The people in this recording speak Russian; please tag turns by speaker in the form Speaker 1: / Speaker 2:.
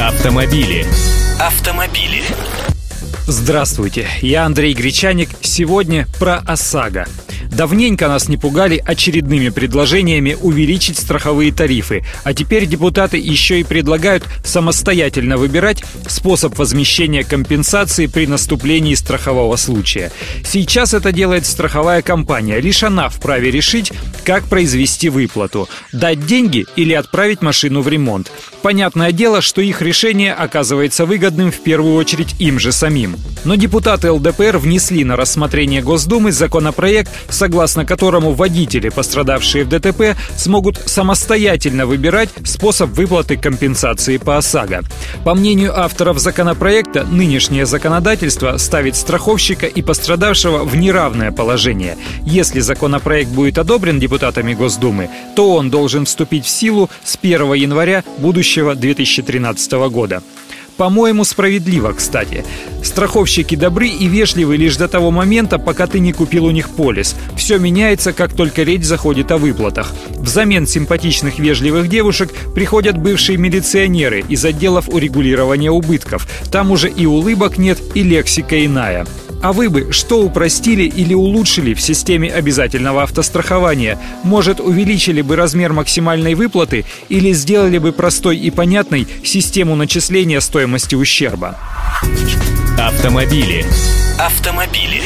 Speaker 1: Автомобили. Автомобили.
Speaker 2: Здравствуйте, я Андрей Гречаник. Сегодня про ОСАГО. Давненько нас не пугали очередными предложениями увеличить страховые тарифы, а теперь депутаты еще и предлагают самостоятельно выбирать способ возмещения компенсации при наступлении страхового случая. Сейчас это делает страховая компания, лишь она вправе решить, как произвести выплату – дать деньги или отправить машину в ремонт. Понятное дело, что их решение оказывается выгодным в первую очередь им же самим. Но депутаты ЛДПР внесли на рассмотрение Госдумы законопроект, согласно которому водители, пострадавшие в ДТП, смогут самостоятельно выбирать способ выплаты компенсации по ОСАГО. По мнению авторов законопроекта, нынешнее законодательство ставит страховщика и пострадавшего в неравное положение. Если законопроект будет одобрен депутатами Госдумы, то он должен вступить в силу с 1 января будущего 2013 года. По-моему, справедливо, кстати. Страховщики добры и вежливы лишь до того момента, пока ты не купил у них полис. Все меняется, как только речь заходит о выплатах. Взамен симпатичных вежливых девушек приходят бывшие милиционеры из отделов урегулирования убытков. Там уже и улыбок нет, и лексика иная. А вы бы что упростили или улучшили в системе обязательного автострахования? Может, увеличили бы размер максимальной выплаты или сделали бы простой и понятной систему начисления стоимости ущерба?
Speaker 1: Автомобили. Автомобили.